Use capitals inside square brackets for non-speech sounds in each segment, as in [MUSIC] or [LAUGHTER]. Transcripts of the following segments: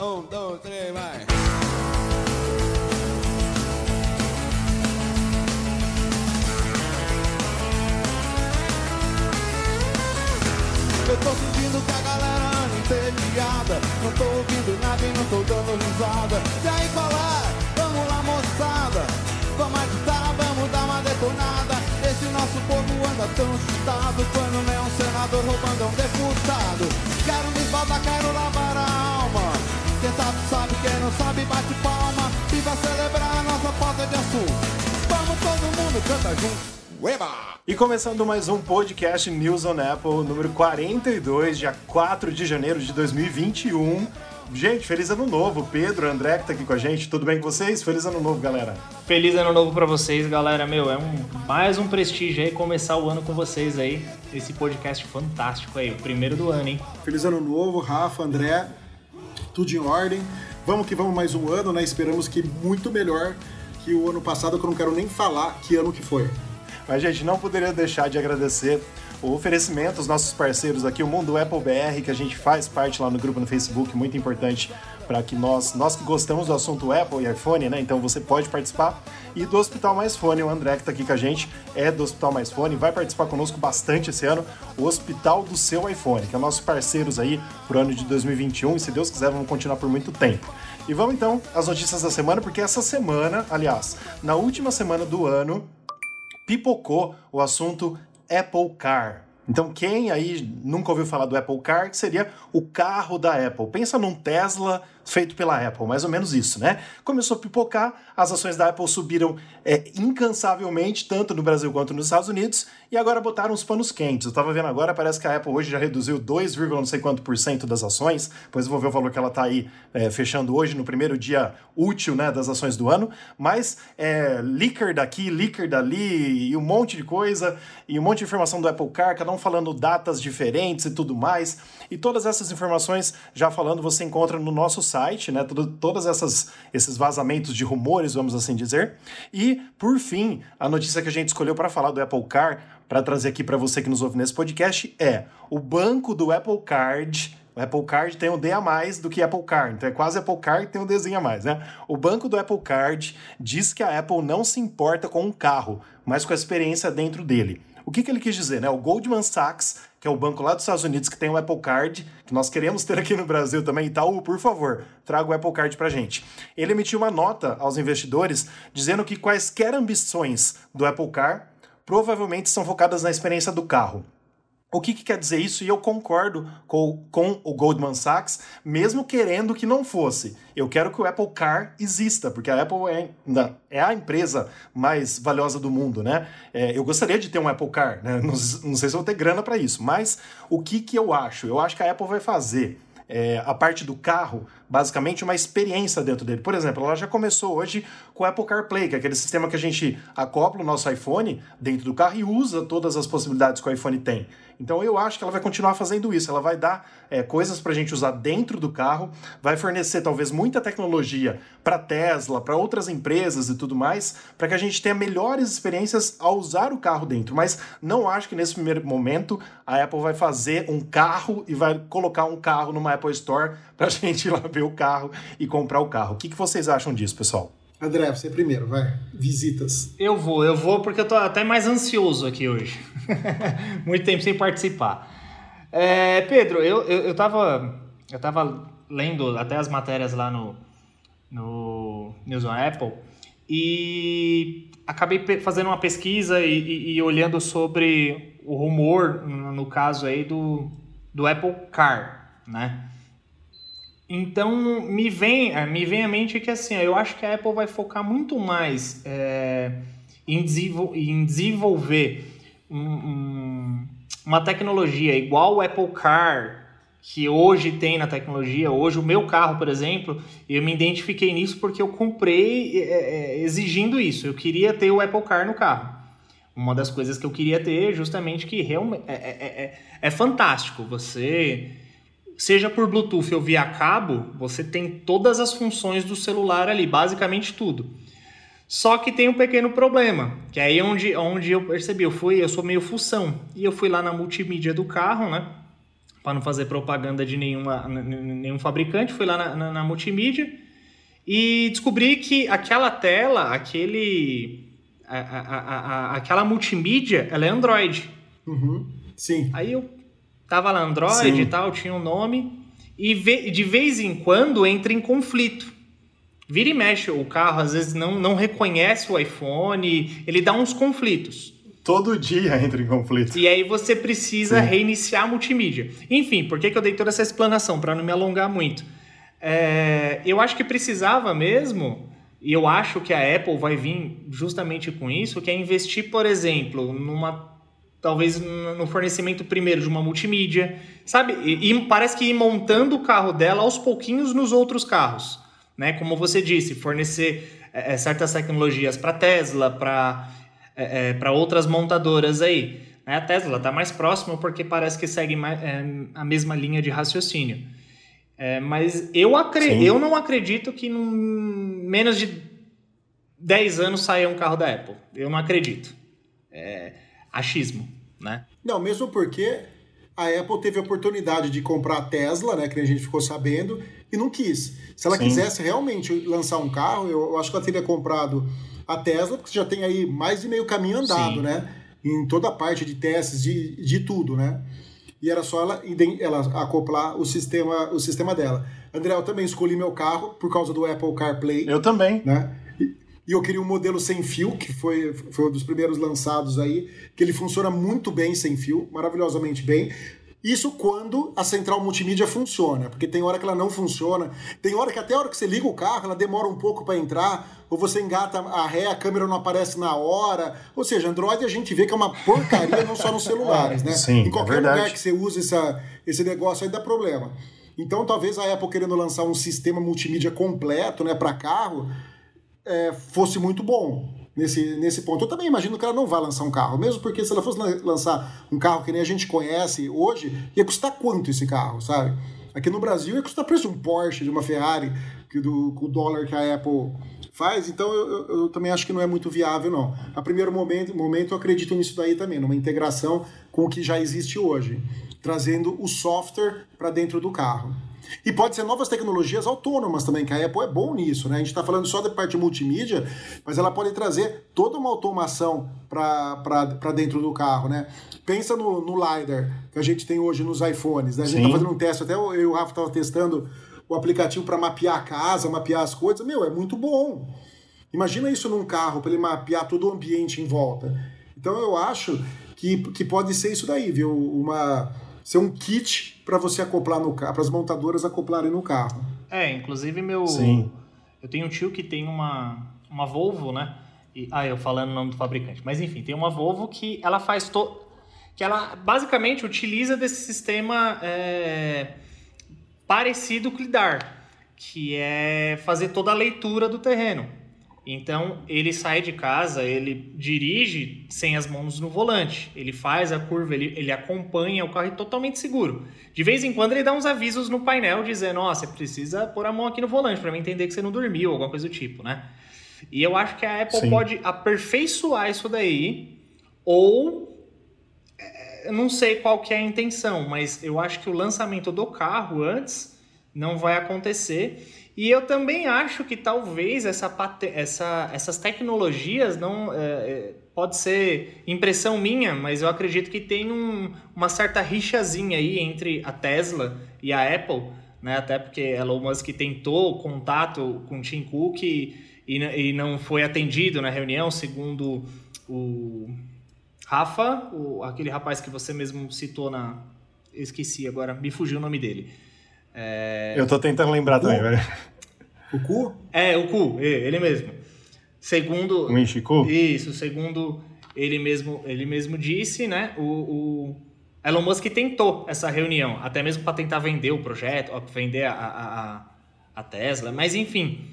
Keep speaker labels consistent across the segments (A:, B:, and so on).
A: Um, dois, três, vai. Eu tô sentindo que a galera anda entediada. Não tô ouvindo nada e não tô dando risada. E aí qual é? Vamos lá moçada. Vamos agitar, vamos dar uma detonada. Esse nosso povo anda tão assustado. Quando é um senador roubando um deputado. Quero me esbaldar, quero lavar a Quem sabe sabe, quem não sabe bate palma E vai celebrar a nossa falta de assunto Vamos todo mundo, canta junto Ueba!
B: E começando mais um podcast News on Apple, número 42, dia 4 de janeiro de 2021. Gente, feliz ano novo. Pedro, André que tá aqui com a gente. Tudo bem com vocês? Feliz ano novo, galera.
C: Feliz ano novo pra vocês, galera. Meu, é um mais um prestígio aí começar o ano com vocês aí. Esse podcast fantástico aí, o primeiro do ano, hein?
D: Feliz ano novo, Rafa, André, tudo em ordem. Vamos que vamos mais um ano, né? Esperamos que muito melhor que o ano passado, que eu não quero nem falar que ano que foi.
B: Mas, gente, não poderia deixar de agradecer o oferecimento aos nossos parceiros aqui, o Mundo Apple BR, que a gente faz parte lá no grupo no Facebook, muito importante para que nós, nós que gostamos do assunto Apple e iPhone, né? Então você pode participar. E do Hospital Mais Fone, o André que está aqui com a gente é do Hospital Mais Fone, vai participar conosco bastante esse ano, o Hospital do Seu iPhone, que é nossos parceiros aí pro ano de 2021 e se Deus quiser vamos continuar por muito tempo. E vamos então às notícias da semana, porque essa semana, aliás, na última semana do ano, pipocou o assunto Apple Car. Então, quem aí nunca ouviu falar do Apple Car, que seria o carro da Apple? Pensa num Tesla feito pela Apple, mais ou menos isso, né? Começou a pipocar, as ações da Apple subiram é, incansavelmente, tanto no Brasil quanto nos Estados Unidos, e agora botaram os panos quentes. Eu tava vendo agora, parece que a Apple hoje já reduziu 2, não sei quanto por cento das ações, pois eu vou ver o valor que ela tá aí é, fechando hoje, no primeiro dia útil né, das ações do ano, mas é, leaker daqui, leaker dali, e um monte de coisa, e um monte de informação do Apple Car, cada um falando datas diferentes e tudo mais, e todas essas informações, já falando, você encontra no nosso site, né? Tudo, todas essas esses vazamentos de rumores, vamos assim dizer. E por fim, a notícia que a gente escolheu para falar do Apple Car, para trazer aqui para você que nos ouve nesse podcast é o banco do Apple Card o Apple Card tem um D a mais do que Apple Card, então é quase Apple Card tem um Dzinho a mais, né? O banco do Apple Card diz que a Apple não se importa com um carro, mas com a experiência dentro dele. O que, que ele quis dizer, né? O Goldman Sachs, que é o banco lá dos Estados Unidos que tem o Apple Card, que nós queremos ter aqui no Brasil também, Itaú, por favor, traga o Apple Card pra gente. Ele emitiu uma nota aos investidores dizendo que quaisquer ambições do Apple Car provavelmente são focadas na experiência do carro. O que, que, quer dizer isso? E eu concordo com, com, o Goldman Sachs, mesmo querendo que não fosse. Eu quero que o Apple Car exista, porque a Apple é, é a empresa mais valiosa do mundo, né? É, eu gostaria de ter um Apple Car, né? Não, não sei se vou ter grana para isso, mas o que, que eu acho? Eu acho que a Apple vai fazer é, a parte do carro, basicamente uma experiência dentro dele. Por exemplo, ela já começou hoje com o Apple CarPlay, que é aquele sistema que a gente acopla o nosso iPhone dentro do carro e usa todas as possibilidades que o iPhone tem. Então eu acho que ela vai continuar fazendo isso. Ela vai dar é, coisas para a gente usar dentro do carro, vai fornecer talvez muita tecnologia para Tesla, para outras empresas e tudo mais, para que a gente tenha melhores experiências ao usar o carro dentro. Mas não acho que nesse primeiro momento a Apple vai fazer um carro e vai colocar um carro numa Apple Store para a [LAUGHS] gente ir lá ver o carro e comprar o carro. O que, que vocês acham disso, pessoal?
D: André, você primeiro, vai. Visitas.
C: Eu vou, eu vou porque eu tô até mais ansioso aqui hoje. [LAUGHS] Muito tempo sem participar. É, Pedro, eu, eu, eu, tava, eu tava lendo até as matérias lá no, no News on Apple e acabei fazendo uma pesquisa e, e, e olhando sobre o rumor, no, no caso aí, do, do Apple Car, né? Então me vem, é, me vem à mente que assim, eu acho que a Apple vai focar muito mais é, em, desenvol em, desenvolver um, um, uma tecnologia igual o Apple Car que hoje tem na tecnologia. Hoje o meu carro, por exemplo, eu me identifiquei nisso porque eu comprei é, é exigindo isso. Eu queria ter o Apple Car no carro. Uma das coisas que eu queria ter, justamente que realmente é, é, é, é fantástico. Você seja por Bluetooth ou via cabo, você tem todas as funções do celular ali, basicamente tudo. Só que tem um pequeno problema, que é aí onde, onde eu percebi, eu fui, eu sou meio função, e eu fui lá na multimídia do carro, né? para não fazer propaganda de nenhuma, nenhum fabricante, fui lá na, na, na multimídia e descobri que aquela tela, aquele, a, a, a, aquela multimídia, ela é Android.
D: Uhum. Sim.
C: Aí eu tava lá Android Sim. e tal, tinha um nome e de vez em quando entra em conflito. Vira e mexe, o carro às vezes não, não reconhece o iPhone, ele dá uns conflitos.
B: Todo dia [LAUGHS] entra em conflito.
C: E aí você precisa Sim. reiniciar a multimídia. Enfim, por que, que eu dei toda essa explanação? Para não me alongar muito. É, eu acho que precisava mesmo, e eu acho que a Apple vai vir justamente com isso, que é investir, por exemplo, numa talvez no fornecimento primeiro de uma multimídia, sabe? E, e, parece que ir montando o carro dela aos pouquinhos nos outros carros, né? Como você disse, fornecer é, é certas tecnologias para Tesla, para é, é para outras montadoras aí. Né? A Tesla está mais próxima porque parece que segue mais, é, a mesma linha de raciocínio. Mas eu, acre eu não acredito que em menos de 10 anos saia um carro da Apple. Eu não acredito. É, achismo, né?
D: Não, mesmo porque a Apple teve a oportunidade de comprar a Tesla, né, que a gente ficou sabendo, e não quis. Se ela Sim. quisesse realmente lançar um carro, eu, acho que ela teria comprado a Tesla, porque já tem aí mais de meio caminho andado, Sim. né? Em toda a parte de testes, de, de tudo, né? E era só ela, ela acoplar o sistema, o sistema dela. André, eu também escolhi meu carro por causa do Apple CarPlay.
B: Eu também.
D: Né? E eu queria um modelo sem fio, que foi, foi um dos primeiros lançados aí, que ele funciona muito bem sem fio, maravilhosamente bem. Isso quando a central multimídia funciona, porque tem hora que ela não funciona, tem hora que até a hora que você liga o carro, ela demora um pouco para entrar, ou você engata a ré, a câmera não aparece na hora. Ou seja, Android a gente vê que é uma porcaria não só nos celulares, né?
B: Sim,
D: em qualquer
B: é
D: lugar que você use essa, esse negócio aí dá problema. Então talvez a Apple querendo lançar um sistema multimídia completo, né, para carro, é, fosse muito bom nesse, nesse ponto. Eu também imagino que ela não vai lançar um carro, mesmo porque se ela fosse lançar um carro que nem a gente conhece hoje, ia custar quanto esse carro, sabe? Aqui no Brasil ia custar preço de um Porsche, de uma Ferrari, que do, com o dólar que a Apple faz, então eu, eu, eu, também acho que não é muito viável, não. A primeiro momento, momento eu acredito nisso daí também, numa integração com o que já existe hoje, trazendo o software para dentro do carro. E pode ser novas tecnologias autônomas também, que a Apple é bom nisso, né? A gente está falando só da parte multimídia, mas ela pode trazer toda uma automação para dentro do carro, né? Pensa no, no LiDAR que a gente tem hoje nos iPhones, né? A gente está fazendo um teste, até eu e o Rafa estavam testando o aplicativo para mapear a casa, mapear as coisas. Meu, é muito bom. Imagina isso num carro, para ele mapear todo o ambiente em volta. Então eu acho que, que pode ser isso daí, viu? Uma ser um kit para você acoplar no carro, para as montadoras acoplarem no carro.
C: É, inclusive meu. Sim. Eu tenho um tio que tem uma, uma Volvo, né? E, ah, eu falando o nome do fabricante. Mas enfim, tem uma Volvo que ela faz. To... que ela basicamente utiliza desse sistema é... parecido com o LIDAR, que é fazer toda a leitura do terreno. Então ele sai de casa, ele dirige sem as mãos no volante, ele faz a curva, ele, ele acompanha o carro totalmente seguro. De vez em quando ele dá uns avisos no painel dizendo: Ó, oh, você precisa pôr a mão aqui no volante para mim entender que você não dormiu, alguma coisa do tipo, né? E eu acho que a Apple Sim. pode aperfeiçoar isso daí, ou é, não sei qual que é a intenção, mas eu acho que o lançamento do carro antes não vai acontecer. E eu também acho que talvez essa, essa, essas tecnologias não. É, é, pode ser impressão minha, mas eu acredito que tem um, uma certa rixazinha aí entre a Tesla e a Apple, né? Até porque Elon Musk tentou contato com Tim Cook e, e não foi atendido na reunião, segundo o Rafa, o, aquele rapaz que você mesmo citou na. Esqueci agora, me fugiu o nome dele.
B: É... Eu tô tentando lembrar também, velho.
D: O Cu?
C: É, o Cu, ele mesmo. Segundo.
B: O Inchiku?
C: Isso, segundo ele mesmo, ele mesmo disse, né? O, o Elon Musk tentou essa reunião, até mesmo para tentar vender o projeto, vender a, a, a Tesla, mas enfim.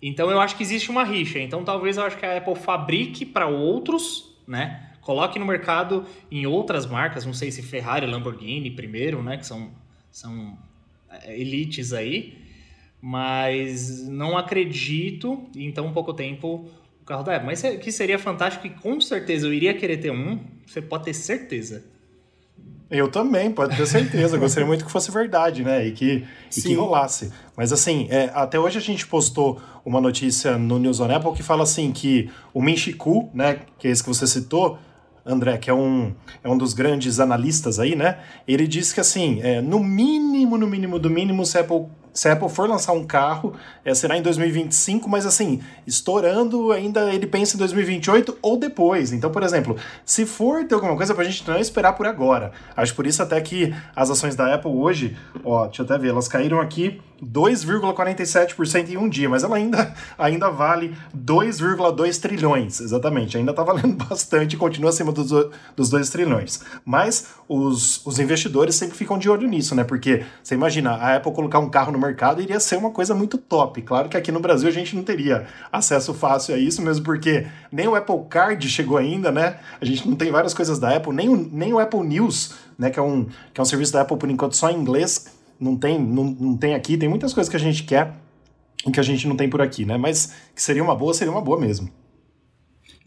C: Então eu acho que existe uma rixa. Então talvez eu acho que a Apple fabrique para outros, né? Coloque no mercado em outras marcas, não sei se Ferrari, Lamborghini primeiro, né? Que são, são elites aí, mas não acredito em tão pouco tempo o carro da Apple. Mas que seria fantástico e com certeza eu iria querer ter um, você pode ter certeza.
B: Eu também, pode ter certeza. Gostaria muito que fosse verdade, né? E que, e que rolasse. Mas assim, é, até hoje a gente postou uma notícia no News on Apple que fala assim que o Min né, que é esse que você citou, André, que é um, é um dos grandes analistas aí, né? Ele disse que assim, é, no mínimo, no mínimo do mínimo, se a Apple se a Apple for lançar um carro, é, será em 2025, mas assim, estourando ainda ele pensa em 2028 ou depois. Então, por exemplo, se for ter alguma coisa pra gente não esperar por agora. Acho por isso até que as ações da Apple hoje, ó, deixa eu até ver, elas caíram aqui 2,47% em um dia, mas ela ainda, [LAUGHS] ainda vale 2,2 trilhões, exatamente. Ainda está valendo [LAUGHS] bastante e continua acima dos, dos 2 trilhões. Mas os, os investidores sempre ficam de olho nisso, né? Porque você imagina, a Apple colocar um carro no mercado iria ser uma coisa muito top. Claro que aqui no Brasil a gente não teria acesso fácil a isso, mesmo porque nem o Apple Card chegou ainda, né? A gente não tem várias coisas da Apple, nem o, nem o Apple News, né? Que é, um, que é um serviço da Apple por enquanto só em inglês não tem, não, não tem aqui, tem muitas coisas que a gente quer e que a gente não tem por aqui, né? Mas que seria uma boa, seria uma boa mesmo.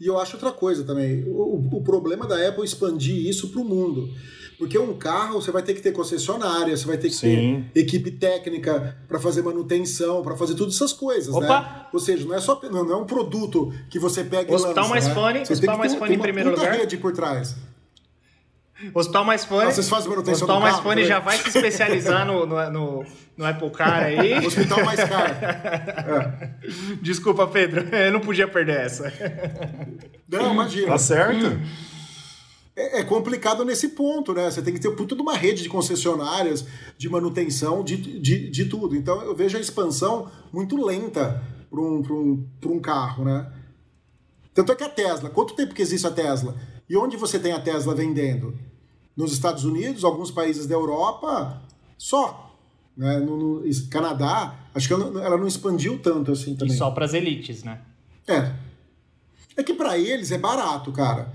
D: E eu acho outra coisa também. O, o problema da Apple é expandir isso para o mundo. Porque um carro você vai ter que ter concessionária, você vai ter que Sim. ter equipe técnica para fazer manutenção, para fazer todas essas coisas, né? Opa. né? Ou seja, não é só não é um produto que você pega
C: Hospital e lança. Mais né? fone, você hospital mais fone em primeiro lugar.
D: rede por trás.
C: O Hospital Mais Fone. Ah,
D: vocês fazem manutenção
C: Hospital Mais carro, Fone já vai se [LAUGHS] especializar no, no, no, no Apple Car aí.
D: Hospital Mais Caro. É. [LAUGHS]
C: Desculpa, Pedro. Eu não podia perder essa.
D: Não, imagina.
B: Tá certo.
D: É, é, complicado nesse ponto, né? Você tem que ter toda uma rede de concessionárias, de manutenção, de, de, de tudo. Então eu vejo a expansão muito lenta para um, um, um carro, né? Tanto é que a Tesla, quanto tempo que existe a Tesla? E onde você tem a Tesla vendendo? Nos Estados Unidos, alguns países da Europa, só. Né? No, no Canadá, acho que ela, ela, não expandiu tanto assim também.
C: E só para as elites, né?
D: É. É que para eles é barato, cara.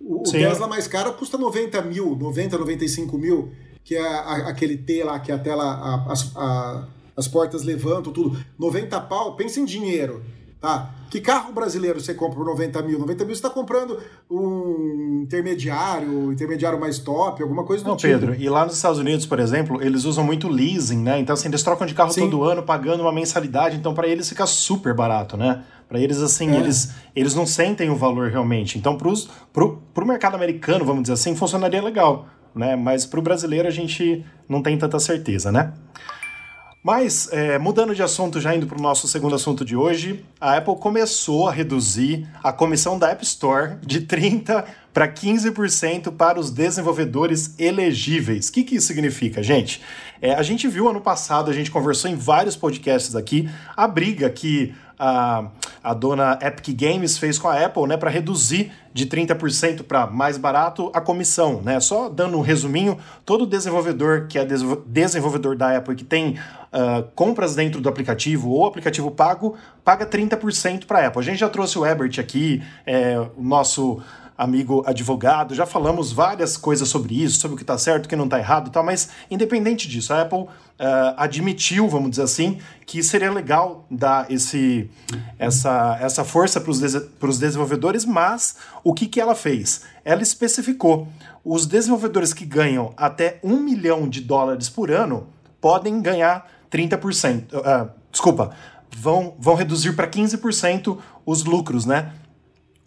D: O, Tesla mais caro custa 90 mil, 90, 95 mil, que é a, aquele T lá, que a tela, a, a, as portas levantam, tudo. 90 pau, pensa em dinheiro. Tá? Que carro brasileiro você compra por 90 mil? 90 mil você está comprando um intermediário, intermediário mais top, alguma coisa do
B: Não,
D: tipo.
B: Pedro, e lá nos Estados Unidos, por exemplo, eles usam muito leasing, né? Então, assim, eles trocam de carro Sim. todo ano, pagando uma mensalidade, então para eles fica super barato, né? Para eles, assim, é. eles, eles não sentem o valor realmente. Então, para o mercado americano, vamos dizer assim, funcionaria legal, né? Mas para o brasileiro a gente não tem tanta certeza, né? Mas, é, mudando de assunto, já indo para o nosso segundo assunto de hoje, a Apple começou a reduzir a comissão da App Store de 30% para 15% para os desenvolvedores elegíveis. O que, que isso significa, gente? É, a gente viu ano passado, a gente conversou em vários podcasts aqui, a briga que a, a dona Epic Games fez com a Apple, né, para reduzir de 30% para mais barato a comissão, né? Só dando um resuminho, todo desenvolvedor que é desenvolvedor da Apple que tem uh, compras dentro do aplicativo ou aplicativo pago, paga 30% para a Apple. A gente já trouxe o Ebert aqui, é, o nosso amigo advogado, já falamos várias coisas sobre isso, sobre o que está certo, o que não está errado e tal, mas independente disso, a Apple uh, admitiu, vamos dizer assim, que seria legal dar esse, essa, essa força para os desenvolvedores, mas o que, que ela fez? Ela especificou, os desenvolvedores que ganham até um milhão de dólares por ano podem ganhar 30%, uh, ah, desculpa, vão, vão reduzir para 15% os lucros, né?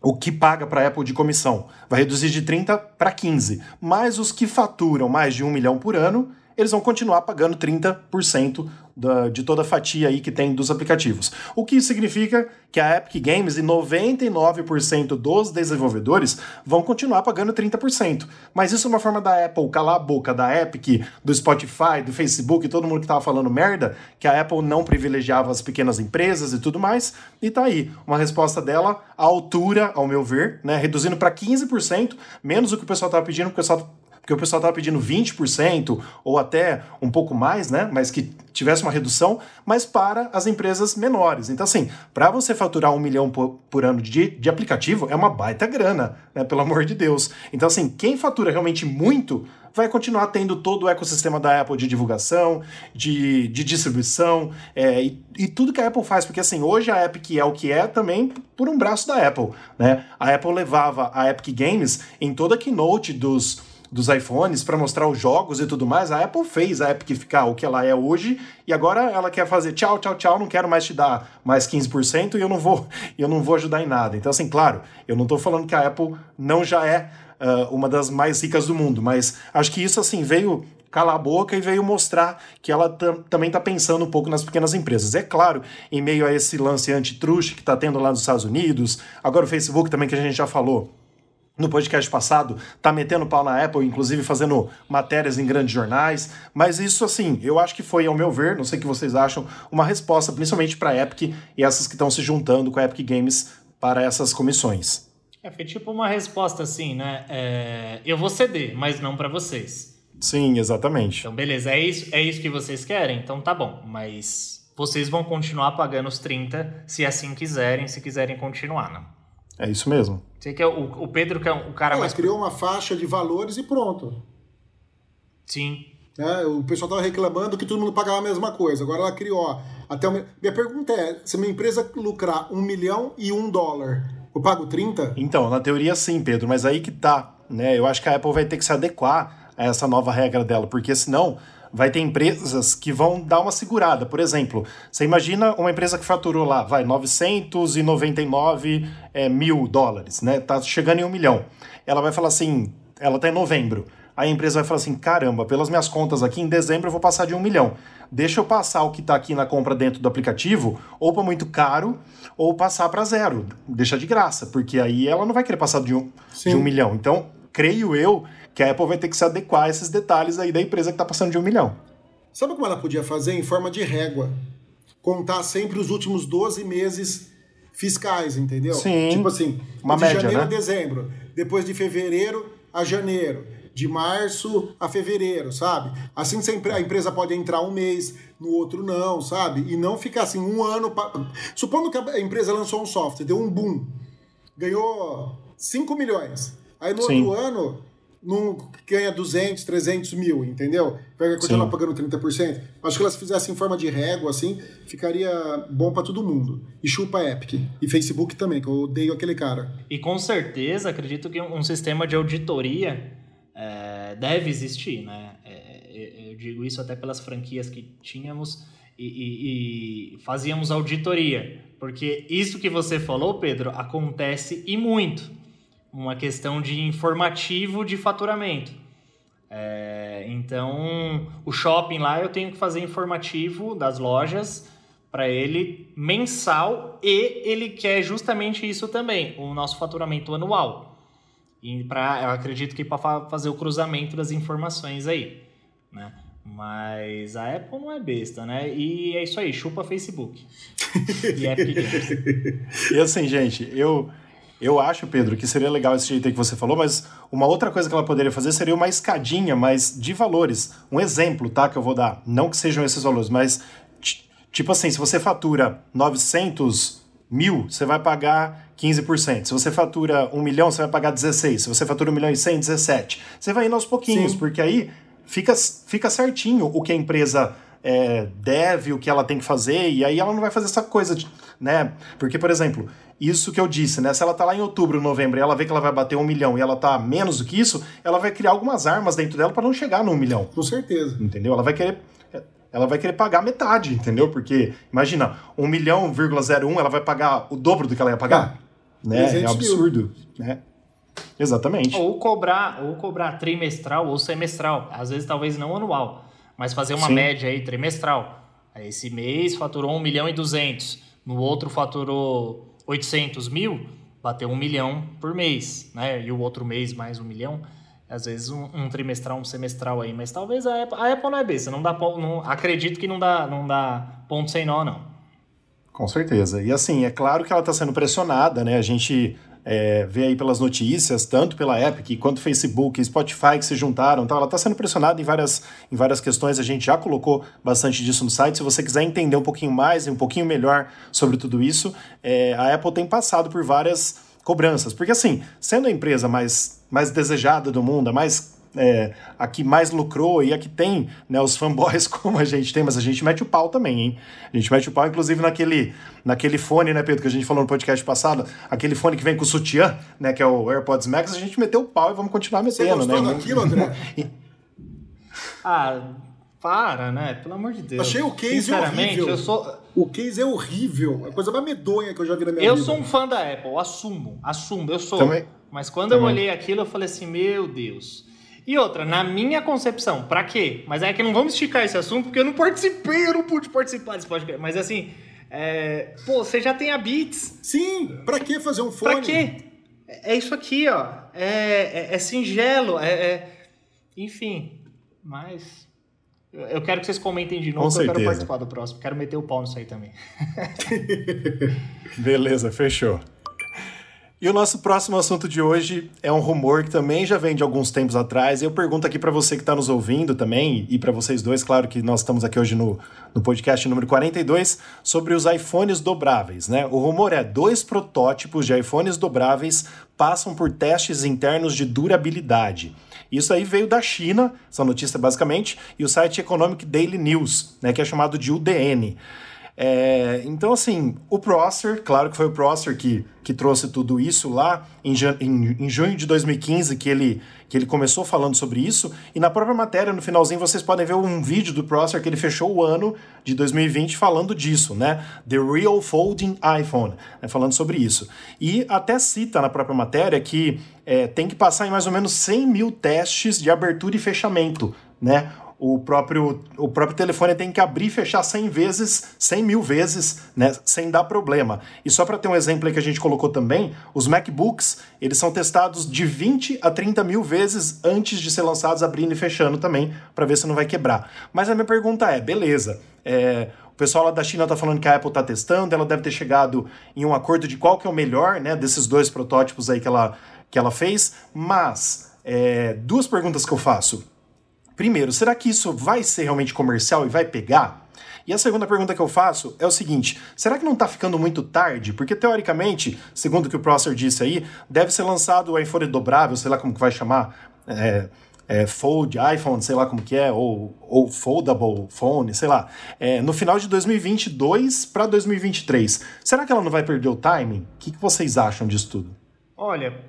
B: o que paga para a Apple de comissão. Vai reduzir de 30 para 15. Mas os que faturam mais de um milhão por ano, eles vão continuar pagando 30% da, de toda a fatia aí que tem dos aplicativos. O que significa que a Epic Games e 99% dos desenvolvedores vão continuar pagando 30%. Mas isso é uma forma da Apple calar a boca da Epic, do Spotify, do Facebook, todo mundo que estava falando merda, que a Apple não privilegiava as pequenas empresas e tudo mais. E tá aí, uma resposta dela à altura, ao meu ver, né, reduzindo para 15%, menos o que o pessoal estava pedindo, porque o pessoal porque o pessoal estava pedindo 20% ou até um pouco mais, né? Mas que tivesse uma redução, mas para as empresas menores. Então, assim, para você faturar um milhão por, por ano de, de, aplicativo é uma baita grana, né? Pelo amor de Deus. Então, assim, quem fatura realmente muito vai continuar tendo todo o ecossistema da Apple de divulgação, de, de distribuição é, e, e, tudo que a Apple faz, porque assim, hoje a Epic é o que é também por um braço da Apple, né? A Apple levava a Epic Games em toda a keynote dos dos iPhones para mostrar os jogos e tudo mais. A Apple fez a Epic ficar o que ela é hoje e agora ela quer fazer tchau, tchau, tchau, não quero mais te dar mais 15% e eu não vou, [LAUGHS] eu não vou ajudar em nada. Então assim, claro, eu não estou falando que a Apple não já é uh, uma das mais ricas do mundo, mas acho que isso assim veio calar a boca e veio mostrar que ela também está pensando um pouco nas pequenas empresas. É claro, em meio a esse lance antitruste que está tendo lá nos Estados Unidos, agora o Facebook também, que a gente já falou no podcast passado, tá metendo pau na Apple, inclusive fazendo matérias em grandes jornais, mas isso assim, eu acho que foi, ao meu ver, não sei o que vocês acham, uma resposta principalmente para a Epic e essas que estão se juntando com a Epic Games para essas comissões.
C: É, foi tipo uma resposta assim, né? É, eu vou ceder, mas não para vocês.
B: Sim, exatamente.
C: Então, beleza, é isso, é isso que vocês querem? Então tá bom, mas vocês vão continuar pagando os 30 se assim quiserem, se quiserem continuar, não?
B: É isso mesmo.
C: Sei que é o, o Pedro, que é o cara
D: Ela
C: mais.
D: criou uma faixa de valores e pronto.
C: Sim.
D: É, o pessoal estava reclamando que todo mundo pagava a mesma coisa. Agora ela criou. Ó, até uma... Minha pergunta é: se uma empresa lucrar um milhão e um dólar, eu pago 30?
B: Então, na teoria sim, Pedro, mas aí que tá. Né? Eu acho que a Apple vai ter que se adequar a essa nova regra dela, porque senão vai ter empresas que vão dar uma segurada. Por exemplo, você imagina uma empresa que faturou lá, vai, 999 é, mil dólares, né? Tá chegando em um milhão. Ela vai falar assim, ela tá em novembro. Aí a empresa vai falar assim, caramba, pelas minhas contas aqui, em dezembro eu vou passar de um milhão. Deixa eu passar o que está aqui na compra dentro do aplicativo, ou para muito caro, ou passar para zero. Deixa de graça, porque aí ela não vai querer passar de um, de um milhão. Então, creio eu que a Apple vai ter que se adequar a esses detalhes aí da empresa que está passando de um milhão.
D: Sabe como ela podia fazer? Em forma de régua. Contar sempre os últimos 12 meses fiscais, entendeu?
B: Sim.
D: Tipo assim,
B: uma
D: de
B: média,
D: janeiro
B: né?
D: a dezembro, depois de fevereiro a janeiro, de março a fevereiro, sabe? Assim a empresa pode entrar um mês, no outro não, sabe? E não ficar assim um ano. Supondo que a empresa lançou um software, deu um boom, ganhou 5 milhões. Aí no
B: Sim.
D: outro ano não ganha 200, 300 mil, entendeu? Vai continuar
B: Sim.
D: pagando 30%. Acho que elas fizessem em forma de régua, assim, ficaria bom para todo mundo. E chupa Epic. E Facebook também, que eu odeio aquele cara.
C: E com certeza, acredito que um sistema de auditoria é, deve existir, né? É, eu digo isso até pelas franquias que tínhamos e, e, e fazíamos auditoria. Porque isso que você falou, Pedro, acontece e muito uma questão de informativo de faturamento. É, então, o shopping lá eu tenho que fazer informativo das lojas para ele mensal e ele quer justamente isso também, o nosso faturamento anual. E para eu acredito que para fazer o cruzamento das informações aí, né? Mas a Apple não é besta, né? E é isso aí, chupa Facebook. [LAUGHS] e Epic Games.
B: E assim, gente, eu eu acho, Pedro, que seria legal esse jeito aí que você falou, mas uma outra coisa que ela poderia fazer seria uma escadinha, mas de valores. Um exemplo, tá, que eu vou dar. Não que sejam esses valores, mas tipo assim, se você fatura 900 mil, você vai pagar 15%. Se você fatura 1 milhão, você vai pagar 16%. Se você fatura 1 milhão e 100, 17%. Você vai indo aos pouquinhos,
D: Sim.
B: porque aí fica, fica certinho o que a empresa é, deve, o que ela tem que fazer, e aí ela não vai fazer essa coisa, de, né? Porque, por exemplo, isso que eu disse, né? Se ela tá lá em outubro, novembro, e ela vê que ela vai bater um milhão e ela tá menos do que isso, ela vai criar algumas armas dentro dela para não chegar no um milhão.
D: Com certeza.
B: Entendeu? Ela vai querer. Ela vai querer pagar metade, entendeu? Porque, imagina, 1 milhão, um, ela vai pagar o dobro do que ela ia pagar. né? É
D: 300 mil.
B: absurdo. Né? Exatamente.
C: Ou cobrar, ou cobrar trimestral ou semestral. Às vezes, talvez não anual, mas fazer uma
B: Sim.
C: média aí trimestral. Esse mês faturou 1 milhão e 200. No outro faturou 800 mil, bateu 1 milhão por mês, né? E o outro mês mais 1 milhão. Às vezes um, um trimestral, um semestral aí. Mas talvez a Apple, a Apple não é besta. Não dá, não, acredito que não dá, não dá ponto sem nó, não.
B: Com certeza. E assim, é claro que ela está sendo pressionada, né? A gente é, aí pelas notícias, tanto pela Epic quanto Facebook Spotify que se juntaram. Então ela está sendo pressionada em várias, em várias questões. A gente já colocou bastante disso no site. Se você quiser entender um pouquinho mais e um pouquinho melhor sobre tudo isso, é, a Apple tem passado por várias cobranças. Porque assim, sendo a empresa mais, mais desejada do mundo, a mais é, a que mais lucrou e a que tem né, os fanboys [LAUGHS] como a gente tem, mas a gente mete o pau também, hein? A gente mete o pau, inclusive, naquele, naquele fone, né, Pedro, que a gente falou no podcast passado, aquele fone que vem com o sutiã, né, que é o AirPods Max, a gente meteu o pau e vamos continuar metendo,
D: Você
B: né?
D: daquilo, André? [LAUGHS]
C: ah, para, né? Pelo amor de Deus.
D: Achei o case
C: Sinceramente,
D: horrível.
C: eu sou.
D: O case é horrível. A coisa mais medonha que eu já vi na minha
C: Eu
D: vida.
C: sou um fã da Apple, assumo, assumo, eu sou.
B: Também.
C: Mas quando
B: Também.
C: eu olhei aquilo, eu falei assim, meu Deus. E outra, na minha concepção, pra quê? Mas é que não vamos esticar esse assunto, porque eu não participei, eu não pude participar desse podcast. Mas assim, é... pô, você já tem a Beats.
D: Sim, pra que fazer um fone?
C: Pra quê? É é isso aqui, ó. É, é, é singelo, é, é- Enfim, mas... eu- quero que vocês comentem de novo,
B: Com
C: eu quero participar do próximo. Quero meter o pau nisso aí também. [LAUGHS]
B: Beleza, fechou. E o nosso próximo assunto de hoje é um rumor que também já vem de alguns tempos atrás. Eu pergunto aqui para você que está nos ouvindo também, e para vocês dois, claro que nós estamos aqui hoje no, no podcast número 42, sobre os iPhones dobráveis. Né? O rumor é: dois protótipos de iPhones dobráveis passam por testes internos de durabilidade. Isso aí veio da China, essa notícia basicamente, e o site Economic Daily News, né, que é chamado de UDN. É, então, assim, o Prosser, claro que foi o Prosser que, que trouxe tudo isso lá em, em, em junho de 2015 que ele, que ele começou falando sobre isso. E na própria matéria, no finalzinho, vocês podem ver um vídeo do Prosser que ele fechou o ano de 2020 falando disso, né? The Real Folding iPhone, né? falando sobre isso. E até cita na própria matéria que é, tem que passar em mais ou menos 100 mil testes de abertura e fechamento, né? O próprio, o próprio telefone tem que abrir e fechar 100 vezes, 100 mil vezes, né, sem dar problema. E só para ter um exemplo que a gente colocou também, os MacBooks, eles são testados de 20 a 30 mil vezes antes de ser lançados, abrindo e fechando também, para ver se não vai quebrar. Mas a minha pergunta é, beleza, é, o pessoal lá da China está falando que a Apple está testando, ela deve ter chegado em um acordo de qual que é o melhor, né, desses dois protótipos aí que ela, que ela fez, mas é, duas perguntas que eu faço. Primeiro, será que isso vai ser realmente comercial e vai pegar? E a segunda pergunta que eu faço é o seguinte: será que não está ficando muito tarde? Porque, teoricamente, segundo o que o Prosser disse aí, deve ser lançado o iPhone dobrável, sei lá como que vai chamar, é, é, Fold iPhone, sei lá como que é, ou, ou Foldable Phone, sei lá, é, no final de 2022 para 2023. Será que ela não vai perder o timing? O que, que vocês acham disso tudo?
C: Olha,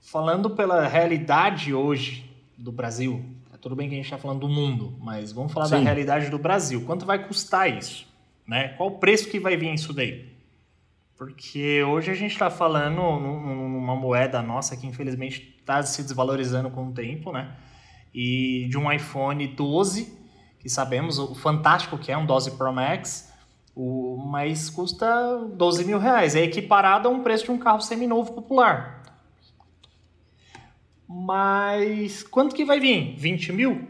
C: falando pela realidade hoje do Brasil, tudo bem que a gente está falando do mundo, mas vamos falar da
B: Sim.
C: realidade do Brasil. Quanto vai custar isso? Né? Qual o preço que vai vir isso daí? Porque hoje a gente está falando num- numa moeda nossa que infelizmente está se desvalorizando com o tempo, né? E de um iPhone 12, que sabemos o fantástico que é um 12 Pro Max, o, mas custa 12 mil reais. É equiparado a um preço de um carro seminovo popular. Mas quanto que vai vir? 20 mil?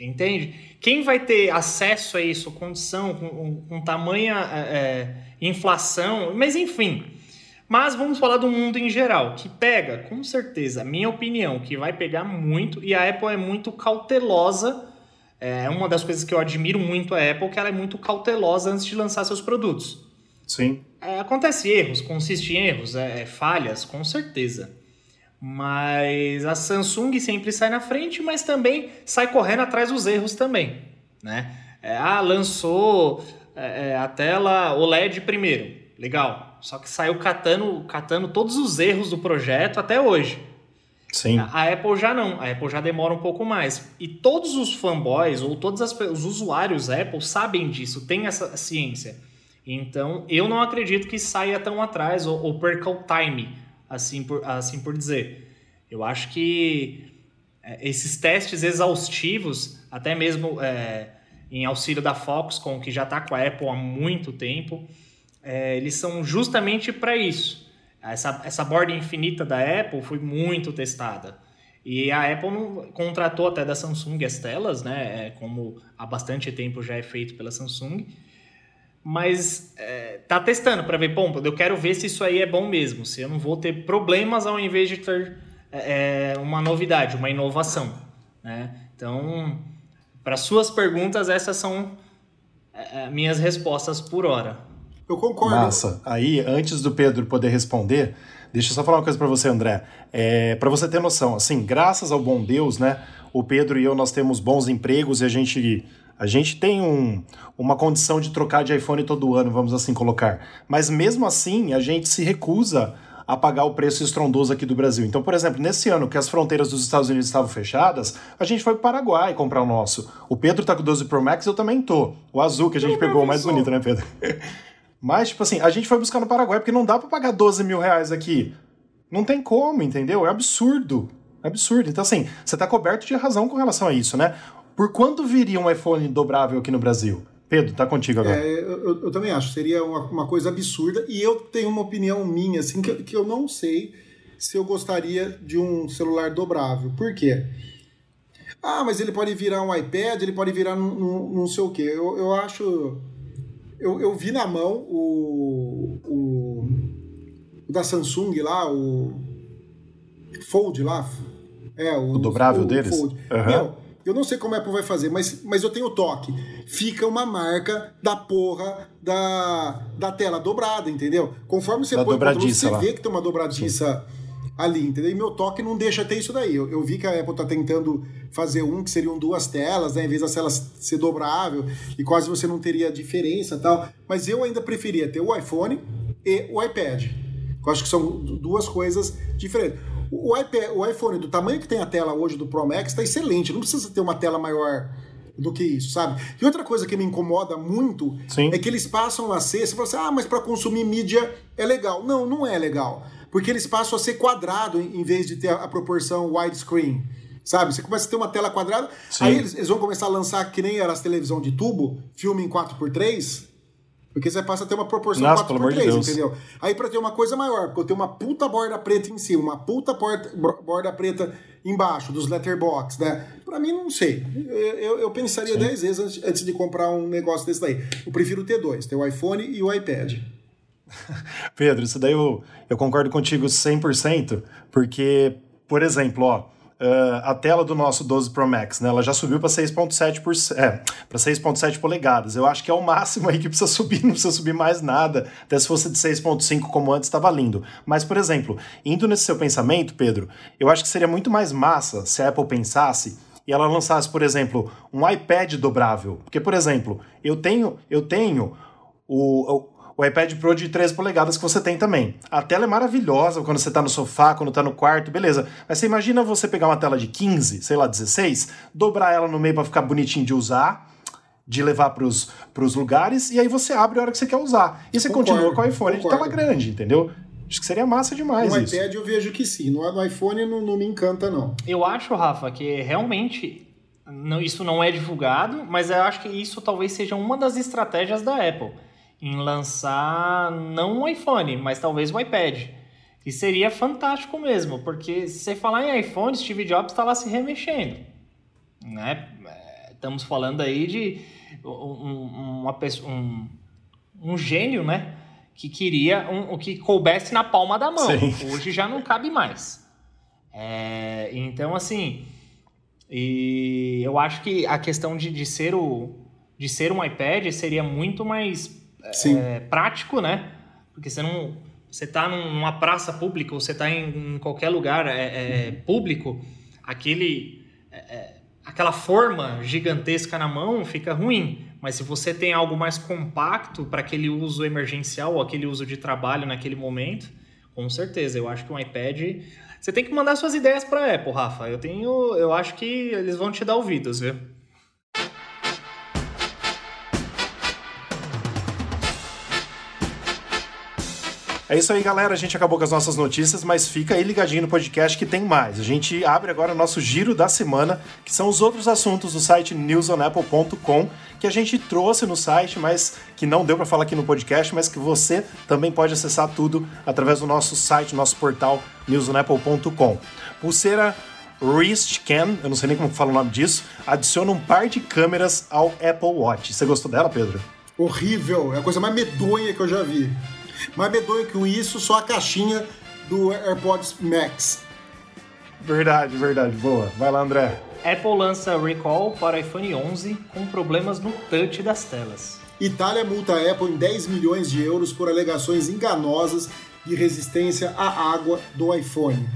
C: Entende? Quem vai ter acesso a isso, condição, com, com, tamanha é, é, inflação, mas enfim. Mas vamos falar do mundo em geral, que pega, com certeza, minha opinião, que vai pegar muito, e a Apple é muito cautelosa. É uma das coisas que eu admiro muito a Apple, que ela é muito cautelosa antes de lançar seus produtos.
B: Sim.
C: É, acontece erros, consiste em erros, é, é, falhas, com certeza. Mas a Samsung sempre sai na frente, mas também sai correndo atrás dos erros também, né? É, ah, lançou é, é, a tela OLED primeiro, legal. Só que saiu catando, catando todos os erros do projeto até hoje.
B: Sim.
C: A Apple já não, a Apple já demora um pouco mais. E todos os fanboys ou todos as, os usuários Apple sabem disso, têm essa ciência. Então, eu não acredito que saia tão atrás ou, ou perca o time, assim por, assim por dizer. Eu acho que é, esses testes exaustivos, até mesmo é, em auxílio da Foxconn, que já está com a Apple há muito tempo, é, eles são justamente para isso. Essa, essa borda infinita da Apple foi muito testada. E a Apple não, contratou até da Samsung as telas, né? É, como há bastante tempo já é feito pela Samsung. Mas é, tá testando para ver, bom, eu quero ver se isso aí é bom mesmo, se eu não vou ter problemas ao invés de ter é, uma novidade, uma inovação. Né? Então, para suas perguntas, essas são é, minhas respostas por hora.
D: Eu concordo.
B: Massa. Aí, antes do Pedro poder responder, Deixa eu só falar uma coisa para você, André. É, para você ter noção, assim, graças ao bom Deus, né? O Pedro e eu, nós temos bons empregos e a gente a gente tem um, uma condição de trocar de iPhone todo ano, vamos assim colocar. Mas mesmo assim, a gente se recusa a pagar o preço estrondoso aqui do Brasil. Então, por exemplo, nesse ano que as fronteiras dos Estados Unidos estavam fechadas, a gente foi para o Paraguai comprar o nosso. O Pedro tá com o 12 Pro Max, eu também tô. O azul que a gente pegou, o mais bonito, né, Pedro? [LAUGHS] Mas, tipo assim, a gente foi buscar no Paraguai porque não dá para pagar 12 mil reais aqui. Não tem como, entendeu? É absurdo. É absurdo. Então, assim, você tá coberto de razão com relação a isso, né? Por quanto viria um iPhone dobrável aqui no Brasil? Pedro, tá contigo agora.
D: É, eu, eu, também acho, seria uma, uma, coisa absurda. E eu tenho uma opinião minha, assim, que, que eu não sei se eu gostaria de um celular dobrável. Por quê? Ah, mas ele pode virar um iPad, ele pode virar não sei o quê. Eu, eu acho. Eu, eu vi na mão o, o, o da Samsung lá, o Fold lá.
B: É, o, o dobrável o, deles?
D: Fold. Uhum. Meu, eu não sei como a Apple vai fazer, mas, mas eu tenho toque. Fica uma marca da porra da, da tela dobrada, entendeu? Conforme você da põe o você lá. vê que tem uma dobradiça Sim. ali, entendeu? E meu toque não deixa ter isso daí. Eu, eu, vi que a Apple tá tentando fazer um que seriam duas telas, né? Em vez das telas ser dobrável, e quase você não teria diferença tal. Mas eu ainda preferia ter o iPhone e o iPad. Eu acho que são duas coisas diferentes. O, iPad, o iPhone, do tamanho que tem a tela hoje do Pro Max, está excelente. Não precisa ter uma tela maior do que isso, sabe? E outra coisa que me incomoda muito Sim. é que eles passam a ser. Você fala assim, ah, mas para consumir mídia é legal. Não, não é legal. Porque eles passam a ser quadrado em vez de ter a proporção widescreen. Sabe? Você começa a ter uma tela quadrada, Sim. aí eles, eles, vão começar a lançar que nem era as televisão de tubo, filme em 4x3, porque você passa a ter uma proporção Nossa, 4x3, de entendeu? Aí para ter uma coisa maior, porque eu tenho uma puta borda preta em cima, uma puta porta, borda preta embaixo, dos letterbox, né? Pra mim, não sei. Eu, eu pensaria 10 vezes antes, antes de comprar um negócio desse daí. Eu prefiro ter dois, ter o iPhone e o iPad. [LAUGHS]
B: Pedro, isso daí eu, eu concordo contigo 100%, porque, por exemplo, ó, uh, a tela do nosso 12 Pro Max, né? Ela já subiu para 6.7 por, é, para 6.7 polegadas. Eu acho que é o máximo aí que precisa subir, [LAUGHS] não precisa subir mais nada. Até se fosse de 6.5 como antes estava lindo. Mas por exemplo, indo nesse seu pensamento, Pedro, eu acho que seria muito mais massa se a Apple pensasse e ela lançasse, por exemplo, um iPad dobrável. Porque por exemplo, eu tenho eu tenho o, o iPad Pro de 13 polegadas que você tem também. A tela é maravilhosa quando você está no sofá, quando está no quarto, beleza. Mas você imagina você pegar uma tela de 15, sei lá, 16, dobrar ela no meio para ficar bonitinho de usar, de levar para os lugares, e aí você abre a hora que você quer usar. E você concordo, continua com o iPhone concordo. de tela grande, entendeu? Acho que seria massa demais.
D: No
B: isso.
D: iPad eu vejo que sim. No, no iPhone não, não me encanta, não.
C: Eu acho, Rafa, que realmente não, isso não é divulgado, mas eu acho que isso talvez seja uma das estratégias da Apple em lançar não um iPhone, mas talvez um iPad. E seria fantástico mesmo, porque se você falar em iPhone, Steve Jobs está lá se remexendo. Né? É, estamos falando aí de um, uma pessoa, um, um gênio, né? Que queria um, o que coubesse na palma da mão. Sim. Hoje já não cabe mais. É, então, assim, e eu acho que a questão de, de, ser o, de ser um iPad seria muito mais é, prático, né? Porque você não. Você está numa praça pública ou você está em, em, qualquer lugar é, uhum. público, aquele, é, é, aquela forma gigantesca na mão fica ruim. Mas se você tem algo mais compacto para aquele uso emergencial ou aquele uso de trabalho naquele momento, com certeza, eu acho que um iPad. Você tem que mandar suas ideias para a Apple, Rafa. Eu tenho, eu acho que eles vão te dar ouvidos, viu?
B: É isso aí, galera. A gente acabou com as nossas notícias, mas fica aí ligadinho no podcast que tem mais. A gente abre agora o nosso giro da semana, que são os outros assuntos do site newsonapple.com, que a gente trouxe no site, mas que não deu para falar aqui no podcast, mas que você também pode acessar tudo através do nosso site, nosso portal newsonapple.com. Pulseira Wrist Cam, eu não sei nem como fala o nome disso, adiciona um par de câmeras ao Apple Watch. Você gostou dela, Pedro?
D: Horrível, é a coisa mais medonha que eu já vi. Mais medonho que isso, só a caixinha do AirPods Max.
B: Verdade, verdade. Boa. Vai lá, André.
C: Apple lança recall para iPhone 11 com problemas no touch das telas.
D: Itália multa a Apple em 10 milhões de euros por alegações enganosas de resistência à água do iPhone.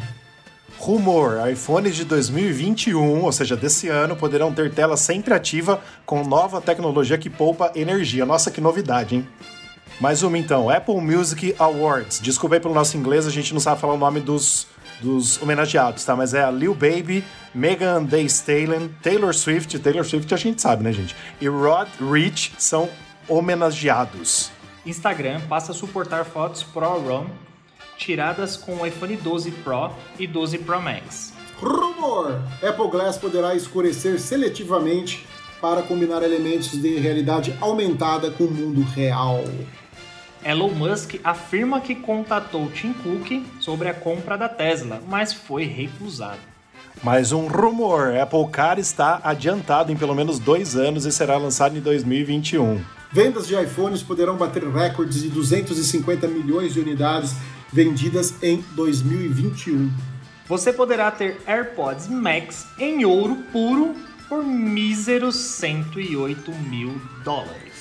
B: Rumor: iPhones de 2021, ou seja, desse ano, poderão ter tela sempre ativa com nova tecnologia que poupa energia. Nossa, que novidade, hein? Mais uma então, Apple Music Awards. Desculpa aí pelo nosso inglês, a gente não sabe falar o nome dos, dos homenageados, tá? Mas é a Lil Baby, Megan Thee Stallion, Taylor Swift, Taylor Swift a gente sabe, né, gente? E Rod Rich são homenageados.
C: Instagram passa a suportar fotos Pro-RAW tiradas com o iPhone 12 Pro e 12 Pro Max.
D: Rumor! Apple Glass poderá escurecer seletivamente para combinar elementos de realidade aumentada com o mundo real.
C: Elon Musk afirma que contatou Tim Cook sobre a compra da Tesla, mas foi recusado.
B: Mais um rumor: Apple Car está adiantado em pelo menos dois anos e será lançado em 2021.
D: Vendas de iPhones poderão bater recordes de 250 milhões de unidades vendidas em 2021.
C: Você poderá ter AirPods Max em ouro puro por míseros 108 mil dólares.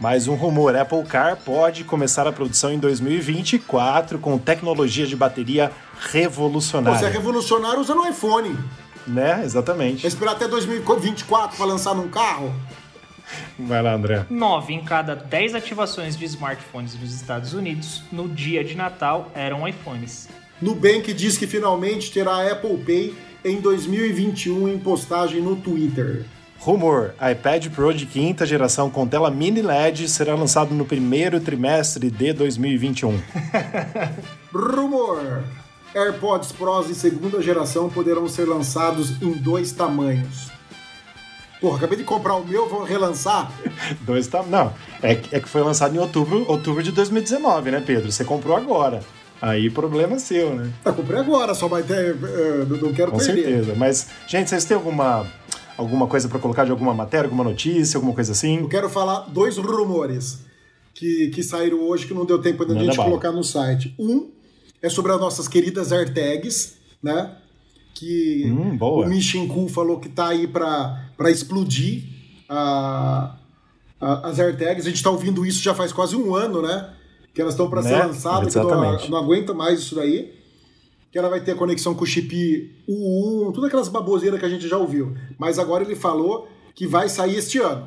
B: Mais um rumor: Apple Car pode começar a produção em 2024 com tecnologia de bateria revolucionária.
D: Você é revolucionário usando o iPhone.
B: Né? Exatamente.
D: Esperar até 2024 para lançar num carro?
B: Vai lá, André.
C: 9 em cada 10 ativações de smartphones nos Estados Unidos no dia de Natal eram iPhones.
D: Nubank diz que finalmente terá Apple Pay em 2021 em postagem no Twitter.
B: Rumor: iPad Pro de quinta geração com tela mini LED será lançado no primeiro trimestre de 2021. [LAUGHS]
D: Rumor: AirPods Pros de segunda geração poderão ser lançados em dois tamanhos. Porra, acabei de comprar o meu, vou relançar? [LAUGHS]
B: Dois tamanhos. Não, é, é que foi lançado em outubro, outubro de 2019, né, Pedro? Você comprou agora. Aí problema seu, né?
D: Eu comprei agora, só vai ter. Uh, não quero
B: Com
D: perder.
B: certeza. Mas, gente, vocês têm alguma, alguma coisa para colocar de alguma matéria, alguma notícia, alguma coisa assim?
D: Eu quero falar dois rumores que, que saíram hoje que não deu tempo ainda de a gente
B: bala.
D: colocar no site. Um é sobre as nossas queridas AirTags, né? Que
B: Hum,
D: o Michinku falou que tá aí para explodir a, a- as AirTags. A gente tá ouvindo isso já faz quase um ano, né? Que elas estão para ser
B: Né?
D: lançadas, que não,
B: Exatamente.
D: não aguenta mais isso daí. Que ela vai ter conexão com o chip U1, todas aquelas baboseiras que a gente já ouviu. Mas agora ele falou que vai sair este ano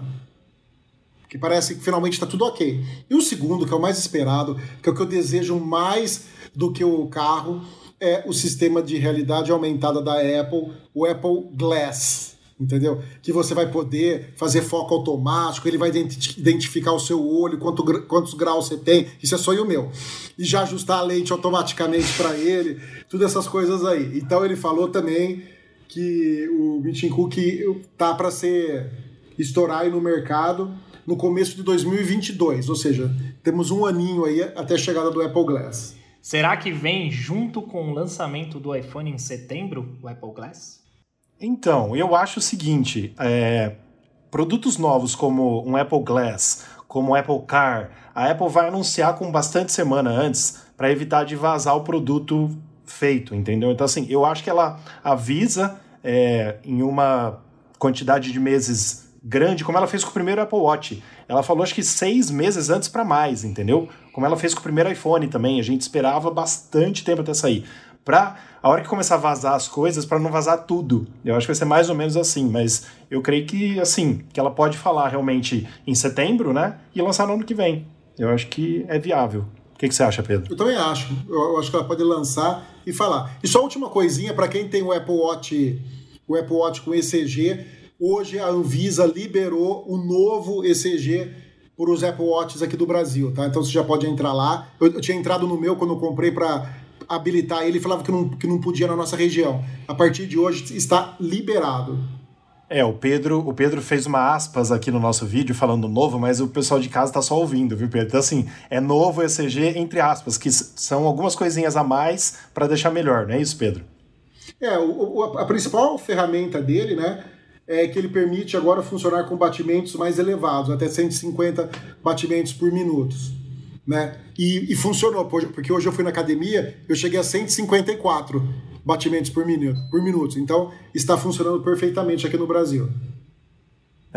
D: que parece que finalmente está tudo ok. E o segundo, que é o mais esperado, que é o que eu desejo mais do que o carro, é o sistema de realidade aumentada da Apple, o Apple Glass. Entendeu? Que você vai poder fazer foco automático, ele vai identi- identificar o seu olho, quanto, quantos graus você tem, isso é sonho meu. E já ajustar a lente automaticamente para ele, todas essas coisas aí. Então ele falou também que o Meeting Cook tá para ser estourar aí no mercado no começo de 2022, ou seja, temos um aninho aí até a chegada do Apple Glass.
C: Será que vem junto com o lançamento do iPhone em setembro, o Apple Glass?
B: Então, eu acho o seguinte: é, produtos novos como um Apple Glass, como o Apple Car, a Apple vai anunciar com bastante semana antes para evitar de vazar o produto feito, entendeu? Então, assim, eu acho que ela avisa é, em uma quantidade de meses grande, como ela fez com o primeiro Apple Watch. Ela falou, acho que seis meses antes para mais, entendeu? Como ela fez com o primeiro iPhone também. A gente esperava bastante tempo até sair. Pra a hora que começar a vazar as coisas, para não vazar tudo. Eu acho que vai ser mais ou menos assim, mas eu creio que, assim, que ela pode falar realmente em setembro, né? E lançar no ano que vem. Eu acho que é viável. O que, que você acha, Pedro?
D: Eu também acho. Eu, acho que ela pode lançar e falar. E só última coisinha para quem tem o Apple Watch, o Apple Watch com ECG, hoje a Anvisa liberou o novo ECG para os Apple Watches aqui do Brasil, tá? Então você já pode entrar lá. Eu, eu tinha entrado no meu quando eu comprei para habilitar ele, falava que não, que não podia na nossa região. A partir de hoje está liberado.
B: É, o Pedro, o Pedro fez uma aspas aqui no nosso vídeo falando novo, mas o pessoal de casa tá só ouvindo, viu, Pedro? Então, assim, é novo ECG, entre aspas, que são algumas coisinhas a mais para deixar melhor, não é isso, Pedro?
D: É, o- a principal ferramenta dele, né, é que ele permite agora funcionar com batimentos mais elevados, até 150 batimentos por minuto, né? E, e funcionou, por- porque hoje eu fui na academia, eu cheguei a 154 batimentos por minuto, por minuto. Então, está funcionando perfeitamente aqui no Brasil.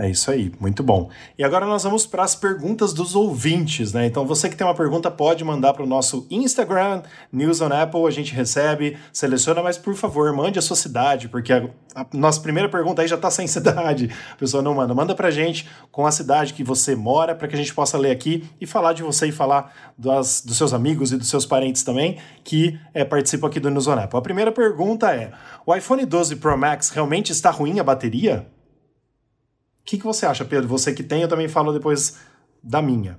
B: É isso aí, muito bom. E agora nós vamos para as perguntas dos ouvintes, né? Então você que tem uma pergunta pode mandar para o nosso Instagram, News on Apple, a gente recebe, seleciona, mas por favor, mande a sua cidade, porque a, a nossa primeira pergunta aí já está sem cidade. A pessoa não manda. Manda para a gente com a cidade que você mora, para que a gente possa ler aqui e falar de você e falar das, dos seus amigos e dos seus parentes também que é, participam aqui do News on Apple. A primeira pergunta é: o iPhone 12 Pro Max realmente está ruim a bateria? O que, que você acha, Pedro? Você que tem, eu também falo depois da minha.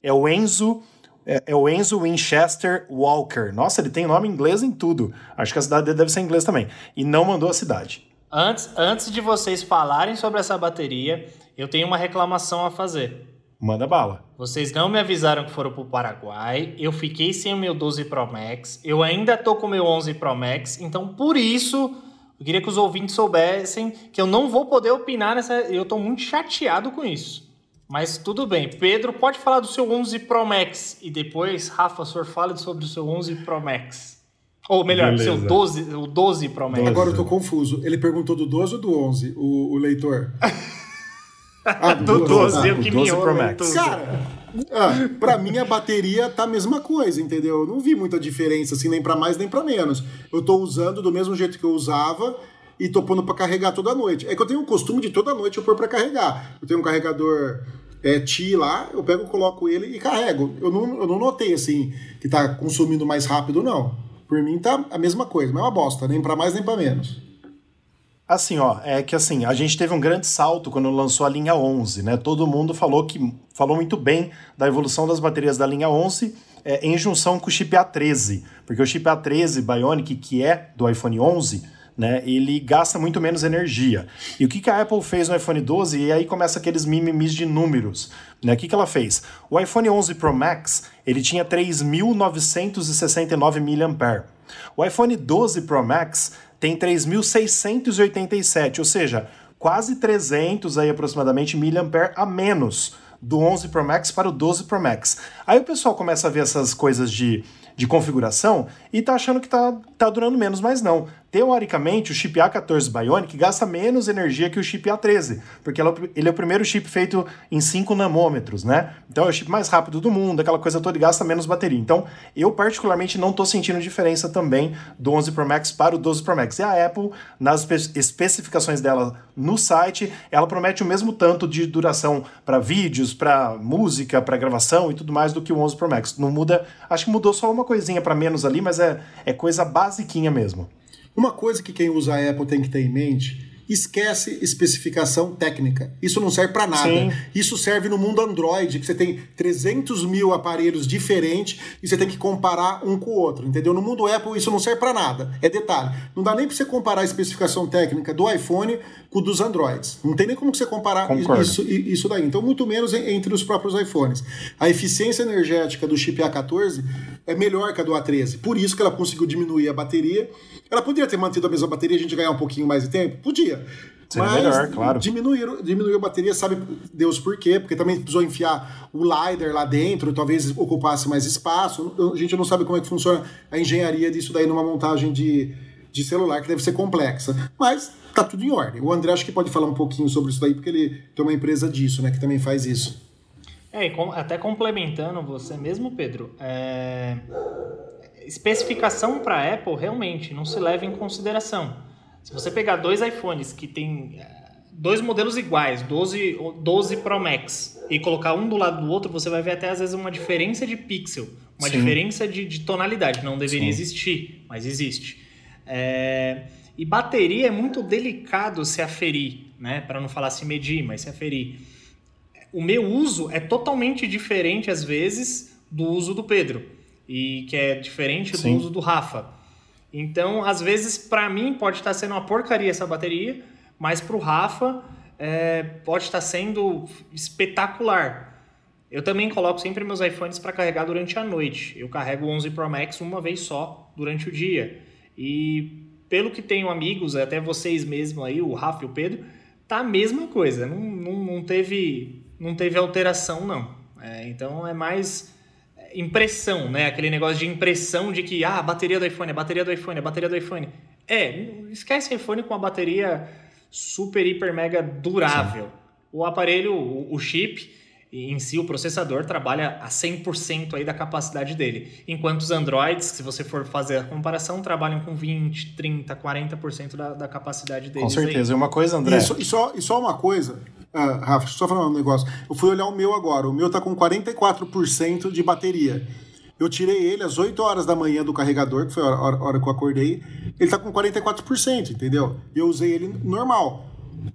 B: É o Enzo. É, é, o Enzo Winchester Walker. Nossa, ele tem nome inglês em tudo. Acho que a cidade dele deve ser inglês também. E não mandou a cidade.
C: Antes, antes de vocês falarem sobre essa bateria, eu tenho uma reclamação a fazer.
B: Manda bala.
C: Vocês não me avisaram que foram pro Paraguai. Eu fiquei sem o meu 12 Pro Max. Eu ainda tô com o meu 11 Pro Max. Então, por isso, eu queria que os ouvintes soubessem que eu não vou poder opinar nessa. Eu tô muito chateado com isso. Mas tudo bem. Pedro, pode falar do seu 11 Pro Max. E depois, Rafa, o senhor fala sobre o seu 11 Pro Max. Ou melhor, o seu 12, o 12 Pro Max.
D: Agora eu tô confuso. Ele perguntou do 12 ou do 11, o, o leitor? [LAUGHS]
C: Ah, do, do 12, 12
B: ah, que 12 Pro Max.
D: Cara, ah, pra mim a bateria tá a mesma coisa, entendeu? Eu não vi muita diferença, assim, nem para mais nem para menos. Eu tô usando do mesmo jeito que eu usava e tô pondo pra carregar toda noite. É que eu tenho o costume de toda noite eu pôr pra carregar. Eu tenho um carregador é, Ti lá, eu pego, coloco ele e carrego. Eu não, eu não notei, assim, que tá consumindo mais rápido, não. Por mim tá a mesma coisa, mas é uma bosta, nem para mais nem para menos.
B: Assim, ó, é que assim, a gente teve um grande salto quando lançou a linha 11, né? Todo mundo falou que falou muito bem da evolução das baterias da linha 11 é, em junção com o chip A13, porque o chip A13 Bionic, que é do iPhone 11, né, ele gasta muito menos energia. E o que, que a Apple fez no iPhone 12? E aí começa aqueles mimimis de números. Né? O que, que ela fez? O iPhone 11 Pro Max, ele tinha 3.969 mAh. O iPhone 12 Pro Max tem 3.687, ou seja, quase 300 aí aproximadamente miliampere a menos do 11 Pro Max para o 12 Pro Max. Aí o pessoal começa a ver essas coisas de, de configuração e tá achando que tá, tá durando menos, mas não. Teoricamente, o chip A14 Bionic gasta menos energia que o chip A13, porque ele é o primeiro chip feito em 5 nanômetros, né? Então é o chip mais rápido do mundo, aquela coisa toda e gasta menos bateria. Então, eu particularmente não estou sentindo diferença também do 11 Pro Max para o 12 Pro Max. E a Apple, nas especificações dela no site, ela promete o mesmo tanto de duração para vídeos, para música, para gravação e tudo mais do que o 11 Pro Max. Não muda, acho que mudou só uma coisinha para menos ali, mas é, é coisa basiquinha mesmo.
D: Uma coisa que quem usa a Apple tem que ter em mente esquece especificação técnica. Isso não serve para nada. Sim. Isso serve no mundo Android, que você tem 300 mil aparelhos diferentes e você tem que comparar um com o outro, entendeu? No mundo Apple isso não serve para nada. É detalhe. Não dá nem para você comparar a especificação técnica do iPhone com dos Androids. Não tem nem como você comparar isso, isso daí. Então, muito menos entre os próprios iPhones. A eficiência energética do chip A14 é melhor que a do A13. Por isso que ela conseguiu diminuir a bateria. Ela poderia ter mantido a mesma bateria e a gente ganhar um pouquinho mais de tempo? Podia.
B: Seria mas melhor, claro.
D: Diminuir, diminuiu a bateria, sabe Deus por quê? Porque também precisou enfiar o LiDAR lá dentro, talvez ocupasse mais espaço. A gente não sabe como é que funciona a engenharia disso daí numa montagem de, de celular, que deve ser complexa. Mas tá tudo em ordem. O André acho que pode falar um pouquinho sobre isso daí, porque ele tem uma empresa disso, né, que também faz isso.
C: É, e com, até complementando você mesmo, Pedro, é... especificação para Apple realmente não se leva em consideração. Se você pegar dois iPhones que tem é, dois modelos iguais, 12, 12 Pro Max, e colocar um do lado do outro, você vai ver até às vezes uma diferença de pixel, uma Sim. diferença de, de, tonalidade. Não deveria Sim. existir, mas existe. É... E bateria é muito delicado se aferir, né? Para não falar se medir, mas se aferir o meu uso é totalmente diferente, às vezes, do uso do Pedro. E que é diferente Sim. do uso do Rafa. Então, às vezes, para mim, pode estar sendo uma porcaria essa bateria, mas para o Rafa é, pode estar sendo espetacular. Eu também coloco sempre meus iPhones para carregar durante a noite. Eu carrego o 11 Pro Max uma vez só durante o dia. E pelo que tenho amigos, até vocês mesmos aí, o Rafa e o Pedro, tá a mesma coisa. Não, não, não teve não teve alteração, não. É, então é mais impressão, né? Aquele negócio de impressão de que ah, a bateria do iPhone, a bateria do iPhone, a bateria do iPhone. É, esquece iPhone com uma bateria super, hiper, mega durável. Sim. o aparelho, o, o chip em si, o processador, trabalha a 100% aí da capacidade dele. Enquanto os Androids, se você for fazer a comparação, trabalham com 20, 30, 40% da, da capacidade deles.
B: Com certeza.
C: Aí.
B: E uma coisa, André...
D: E só, e só, e só uma coisa, ah, Rafa, só falar um negócio. Eu fui olhar o meu agora. O meu tá com 44% de bateria. Eu tirei ele às 8 horas da manhã do carregador, que foi a hora, a hora que eu acordei. Ele tá com 44%, entendeu? E eu usei ele normal.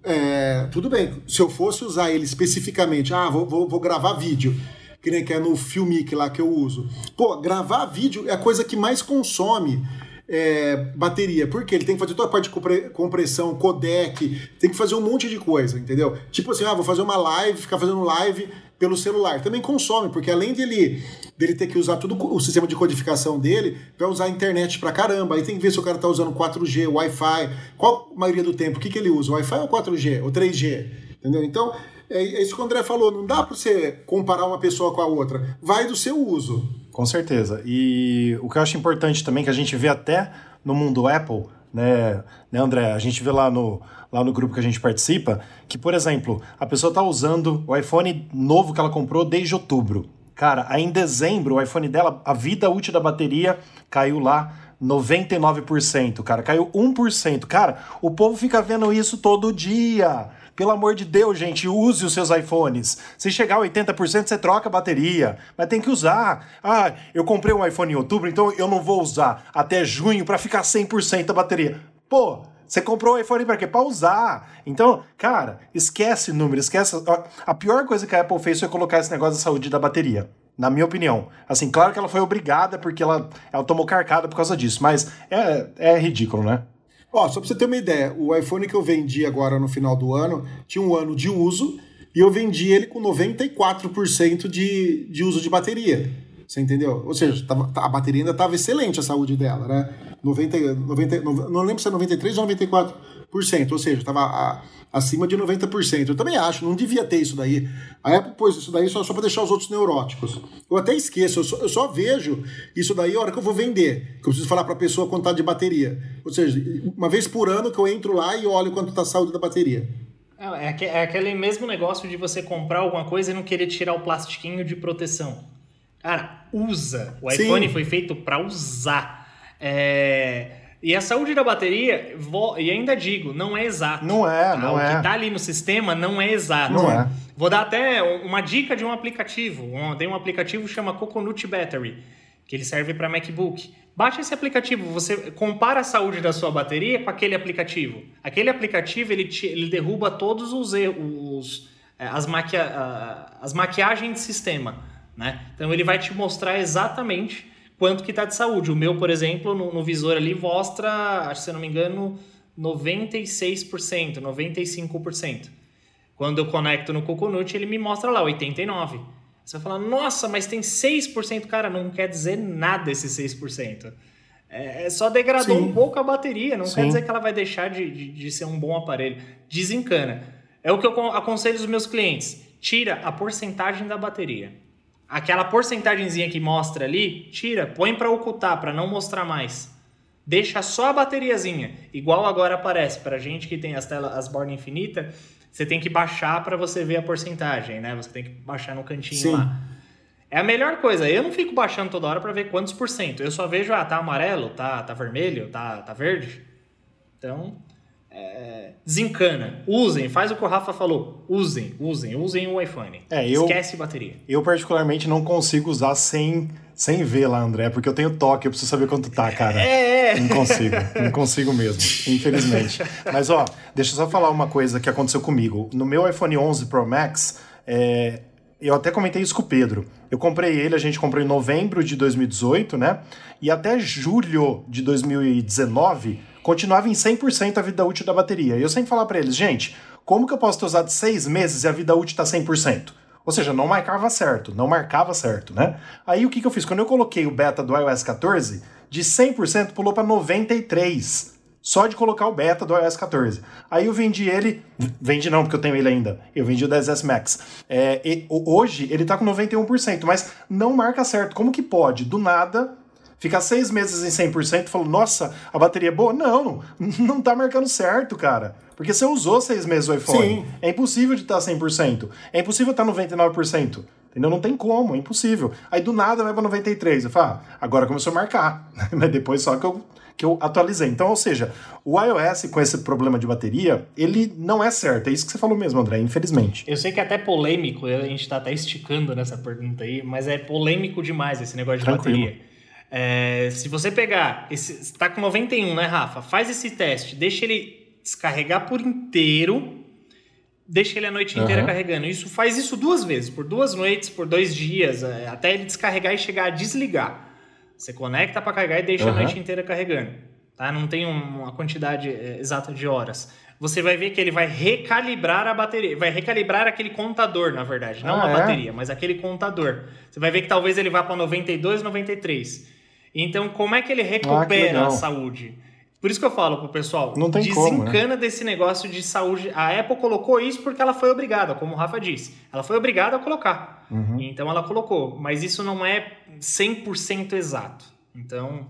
D: É, tudo bem, se eu fosse usar ele especificamente, ah, vou, vou, vou gravar vídeo, que nem que é no Filmic lá que eu uso. Pô, gravar vídeo é a coisa que mais consome é, bateria, porque ele tem que fazer toda a parte de compressão, codec, tem que fazer um monte de coisa, entendeu? Tipo assim, ah, vou fazer uma live, ficar fazendo live pelo celular. Também consome, porque além dele, dele ter que usar todo o sistema de codificação dele, vai usar a internet pra caramba. Aí tem que ver se o cara tá usando 4G, Wi-Fi. Qual a maioria do tempo? O que, que ele usa? Wi-Fi ou 4G? Ou 3G? Entendeu? Então, é, é isso que o André falou. Não dá pra você comparar uma pessoa com a outra. Vai do seu uso.
B: Com certeza. E o que eu acho importante também, que a gente vê até no mundo Apple, né, né André? A gente vê lá no, lá no grupo que a gente participa, que, por exemplo, a pessoa está usando o iPhone novo que ela comprou desde outubro. Cara, aí em dezembro, o iPhone dela, a vida útil da bateria caiu lá 99%, cara. Caiu 1%. Cara, o povo fica vendo isso todo dia. Pelo amor de Deus, gente, use os seus iPhones. Se chegar a 80%, você troca a bateria. Mas tem que usar. Ah, eu comprei um iPhone em outubro, então eu não vou usar até junho para ficar 100% a bateria. Pô, você comprou o iPhone para quê? Para usar. Então, cara, esquece número, esquece. A pior coisa que a Apple fez foi colocar esse negócio da saúde da bateria. Na minha opinião. Assim, claro que ela foi obrigada porque ela, ela tomou carcada por causa disso, mas é, é ridículo, né?
D: Ó, só pra você ter uma ideia, o iPhone que eu vendi agora no final do ano tinha um ano de uso e eu vendi ele com 94% de, de uso de bateria. Você entendeu? Ou seja, a bateria ainda estava excelente, a saúde dela, né? 90, 90, não lembro se é 93% ou 94%, ou seja, estava acima de 90%. Eu também acho, não devia ter isso daí. A Apple pôs isso daí só, só para deixar os outros neuróticos. Eu até esqueço, eu só, eu só, vejo isso daí a hora que eu vou vender, que eu preciso falar para a pessoa quanto está de bateria. Ou seja, uma vez por ano que eu entro lá e olho quanto está a saúde da bateria.
C: É, é aquele mesmo negócio de você comprar alguma coisa e não querer tirar o plastiquinho de proteção. Cara, usa. O iPhone Sim. foi feito para usar. É... E a saúde da bateria, vou, e ainda digo, não é exato.
B: Não é, tá? não
C: o
B: é.
C: O que está ali no sistema não é exato.
B: Não é.
C: Vou dar até uma dica de um aplicativo. Tem um aplicativo que chama Coconut Battery, que ele serve para MacBook. Baixa esse aplicativo, você compara a saúde da sua bateria com aquele aplicativo. Aquele aplicativo, ele, te, ele derruba todos os, os é, as, maquia, as maquiagens de sistema. Né? Então ele vai te mostrar exatamente quanto que está de saúde. O meu, por exemplo, no, no visor ali mostra, acho se eu não me engano, 96%, 95%. Quando eu conecto no Coconut, ele me mostra lá 89%. Você vai falar, nossa, mas tem 6%. Cara, não quer dizer nada esse 6%. É, é, só degradou Sim. um pouco a bateria, não Sim. quer dizer que ela vai deixar de, de, de ser um bom aparelho. Desencana. É o que eu aconselho os meus clientes. Tira a porcentagem da bateria aquela porcentagemzinha que mostra ali, tira, põe para ocultar, para não mostrar mais. Deixa só a bateriazinha, igual agora aparece para gente que tem as telas, as bordas infinitas, você tem que baixar para você ver a porcentagem, né? Você tem que baixar no cantinho Sim. lá. É a melhor coisa. Eu não fico baixando toda hora para ver quantos por cento. Eu só vejo, ah, tá amarelo, tá, tá vermelho, tá, tá verde. Então, é, desencana. Usem, faz o que o Rafa falou. Usem, usem, usem o iPhone.
B: É, eu,
C: Esquece bateria.
B: Eu, particularmente, não consigo usar sem, sem ver lá, André, porque eu tenho toque, eu preciso saber quanto tá, cara.
C: É, é.
B: Não consigo, não consigo mesmo, infelizmente. Mas, ó, deixa eu só falar uma coisa que aconteceu comigo. No meu iPhone 11 Pro Max, é, eu até comentei isso com o Pedro. Eu comprei ele, a gente comprou em novembro de 2018, né? E até julho de 2019 continuava em 100% a vida útil da bateria. E eu sempre falava para eles, gente, como que eu posso ter usado seis meses e a vida útil está 100%? Ou seja, não marcava certo, não marcava certo, né? Aí o que, que eu fiz? Quando eu coloquei o beta do iOS 14, de 100% pulou para 93%. Só de colocar o beta do iOS 14. Aí eu vendi ele. Vendi não, porque eu tenho ele ainda. Eu vendi o 10S Max. É, e, hoje ele tá com 91%, mas não marca certo. Como que pode, do nada, Ficar seis meses em 100% e falou, nossa, a bateria é boa? Não, não tá marcando certo, cara. Porque você usou seis meses o iPhone. Sim. É impossível de estar 100%. É impossível estar 99%. Entendeu? Não tem como, é impossível. Aí do nada vai para 93. Eu falo, ah, agora começou a marcar. [LAUGHS] Mas depois só que eu, que eu atualizei. Então, ou seja, o iOS com esse problema de bateria, ele não é certo. É isso que você falou mesmo, André, infelizmente.
C: Eu sei que é até polêmico, a gente está até esticando nessa pergunta aí, mas é polêmico demais esse negócio de Tranquilo. bateria. É, se você pegar, esse, tá com 91, né, Rafa? Faz esse teste, deixa ele descarregar por inteiro, deixa ele a noite inteira uhum. carregando. Isso faz isso duas vezes, por duas noites, por dois dias, é, até ele descarregar e chegar a desligar. Você conecta para carregar e deixa uhum. a noite inteira carregando. Tá? Não tem uma quantidade é, exata de horas. Você vai ver que ele vai recalibrar a bateria, vai recalibrar aquele contador, na verdade, não ah, a é? bateria, mas aquele contador. Você vai ver que talvez ele vá para 92, 93. Então, como é que ele ah, recupera ah, a saúde? Por isso que eu falo pro pessoal,
B: não tem
C: desencana
B: como, né?
C: desse negócio de saúde. A Apple colocou isso porque ela foi obrigada, como o Rafa disse. Ela foi obrigada a colocar. Uhum. Então ela colocou. Mas isso não é 100% exato. Então,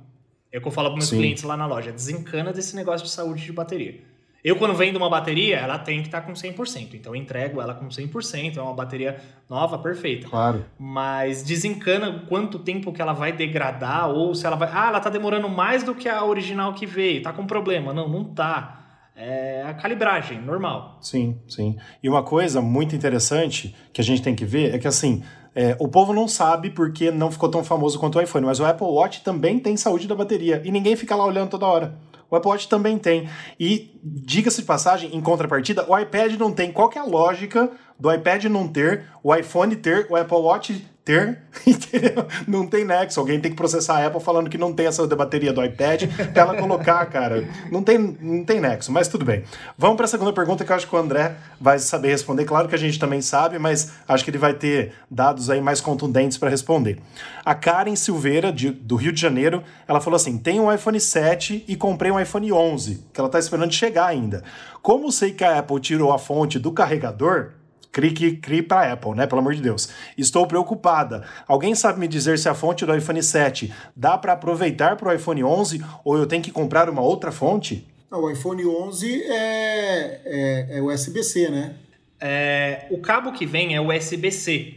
C: é o que eu falo para meus Sim. clientes lá na loja. Desencana desse negócio de saúde de bateria. Eu, quando vendo uma bateria, ela tem que estar tá com 100%. Então, eu entrego ela com 100%. É uma bateria nova, perfeita.
B: Claro.
C: Mas desencana quanto tempo que ela vai degradar ou se ela vai... Ah, ela está demorando mais do que a original que veio. Tá com problema. Não, não tá. É a calibragem, normal.
B: Sim, sim. E uma coisa muito interessante que a gente tem que ver é que, assim... É, o povo não sabe porque não ficou tão famoso quanto o iPhone, mas o Apple Watch também tem saúde da bateria e ninguém fica lá olhando toda hora. O Apple Watch também tem. E, diga-se de passagem, em contrapartida, o iPad não tem. Qual é a lógica do iPad não ter, o iPhone ter, o Apple Watch ter, [LAUGHS] entendeu? Não tem nexo. Alguém tem que processar a Apple falando que não tem essa da bateria do iPad pra ela colocar, [LAUGHS] cara. Não tem, não tem nexo, mas tudo bem. Vamos para a segunda pergunta que eu acho que o André vai saber responder. Claro que a gente também sabe, mas acho que ele vai ter dados aí mais contundentes para responder. A Karen Silveira, de, do Rio de Janeiro, ela falou assim: tenho um iPhone 7 e comprei um iPhone 11, que ela tá esperando chegar ainda. Como sei que a Apple tirou a fonte do carregador, Crie, crie para Apple, né? Pelo amor de Deus. Estou preocupada. Alguém sabe me dizer se a fonte do iPhone 7 dá para aproveitar para o iPhone 11 ou eu tenho que comprar uma outra fonte?
D: O iPhone 11 é, é, é USB-C, né?
C: É, o cabo que vem é USB-C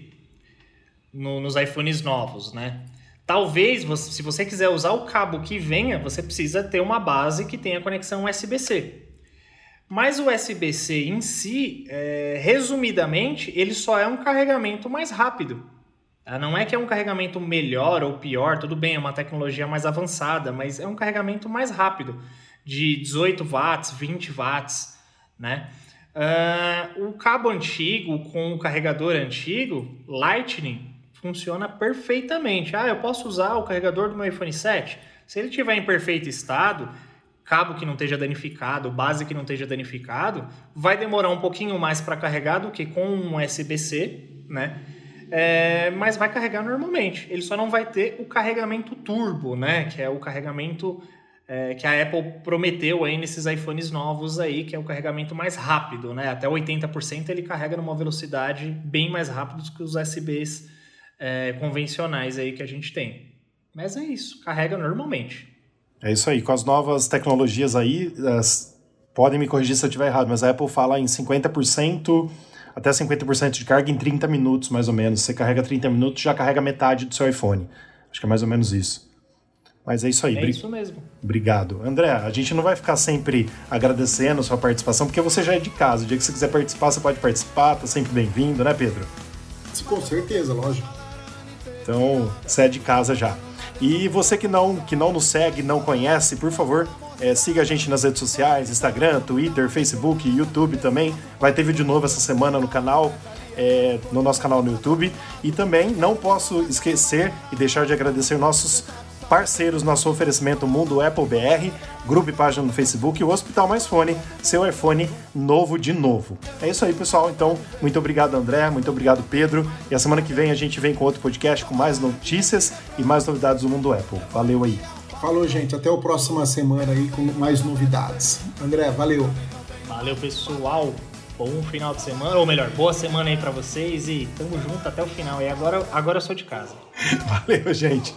C: no, nos iPhones novos, né? Talvez, você, se você quiser usar o cabo que venha, você precisa ter uma base que tenha conexão USB-C. Mas o USB-C em si, é, resumidamente, ele só é um carregamento mais rápido. Tá? Não é que é um carregamento melhor ou pior, tudo bem, é uma tecnologia mais avançada, mas é um carregamento mais rápido, de 18 watts, 20 watts, né? Uh, o cabo antigo com o carregador antigo, Lightning, funciona perfeitamente. Ah, eu posso usar o carregador do meu iPhone 7? Se ele estiver em perfeito estado, cabo que não esteja danificado, base que não esteja danificado, vai demorar um pouquinho mais para carregar do que com um USB-C, né? É, mas vai carregar normalmente. Ele só não vai ter o carregamento turbo, né? Que é o carregamento é, que a Apple prometeu aí nesses iPhones novos aí, que é o carregamento mais rápido, né? Até 80% ele carrega numa velocidade bem mais rápida do que os USBs é, convencionais aí que a gente tem. Mas é isso, carrega normalmente.
B: É isso aí. Com as novas tecnologias aí, as, podem me corrigir se eu estiver errado, mas a Apple fala em 50%, até 50% de carga em 30 minutos, mais ou menos. Você carrega 30 minutos, já carrega metade do seu iPhone. Acho que é mais ou menos isso. Mas é isso aí.
C: É isso mesmo.
B: Obrigado. André, a gente não vai ficar sempre agradecendo a sua participação, porque você já é de casa. O dia que você quiser participar, você pode participar, tá sempre bem-vindo, né, Pedro?
D: Com certeza, lógico.
B: Então, você é de casa já. E você que não, que não nos segue, não conhece, por favor, é, siga a gente nas redes sociais, Instagram, Twitter, Facebook, YouTube também. Vai ter vídeo novo essa semana no canal, é, no nosso canal no YouTube. E também não posso esquecer e deixar de agradecer nossos parceiros nosso oferecimento Mundo Apple BR, grupo e página no Facebook e o Hospital Mais Fone, seu iPhone novo de novo. É isso aí, pessoal. Então, muito obrigado, André, muito obrigado, Pedro. E a semana que vem a gente vem com outro podcast com mais notícias e mais novidades do Mundo Apple. Valeu aí.
D: Falou, gente. Até a próxima semana aí com mais novidades. André, valeu.
C: Valeu, pessoal. Bom final de semana, ou melhor, boa semana aí para vocês e tamo junto até o final. E agora, agora eu sou de casa. [LAUGHS]
B: Valeu, gente.